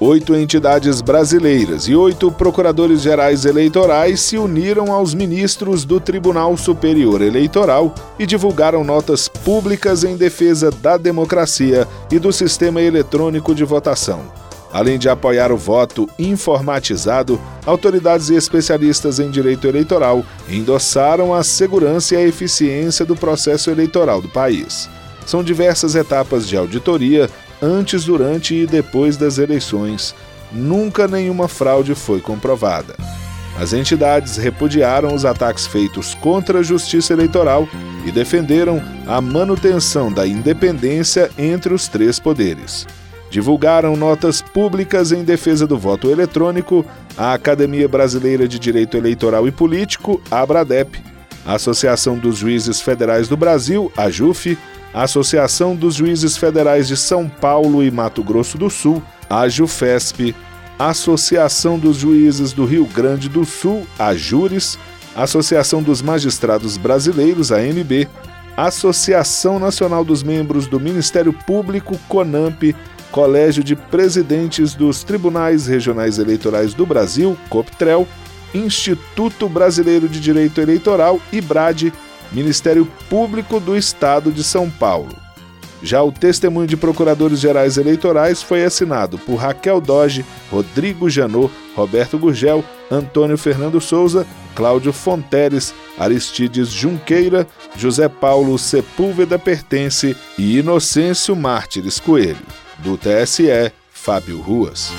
Oito entidades brasileiras e oito procuradores-gerais eleitorais se uniram aos ministros do Tribunal Superior Eleitoral e divulgaram notas públicas em defesa da democracia e do sistema eletrônico de votação. Além de apoiar o voto informatizado, autoridades e especialistas em direito eleitoral endossaram a segurança e a eficiência do processo eleitoral do país. São diversas etapas de auditoria antes, durante e depois das eleições. Nunca nenhuma fraude foi comprovada. As entidades repudiaram os ataques feitos contra a justiça eleitoral e defenderam a manutenção da independência entre os três poderes. Divulgaram notas públicas em defesa do voto eletrônico a Academia Brasileira de Direito Eleitoral e Político, a Abradep, a Associação dos Juízes Federais do Brasil, a JUF, a Associação dos Juízes Federais de São Paulo e Mato Grosso do Sul, a JUFESP, Associação dos Juízes do Rio Grande do Sul, a Júris, a Associação dos Magistrados Brasileiros, a MB, a Associação Nacional dos Membros do Ministério Público, CONAMP, Colégio de Presidentes dos Tribunais Regionais Eleitorais do Brasil, COPTREL, Instituto Brasileiro de Direito Eleitoral, IBRAD, Ministério Público do Estado de São Paulo. Já o testemunho de procuradores gerais eleitorais foi assinado por Raquel Doge, Rodrigo Janot, Roberto Gurgel, Antônio Fernando Souza, Cláudio Fonteres, Aristides Junqueira, José Paulo Sepúlveda Pertence e Inocêncio Mártires Coelho. Do TSE, Fábio Ruas.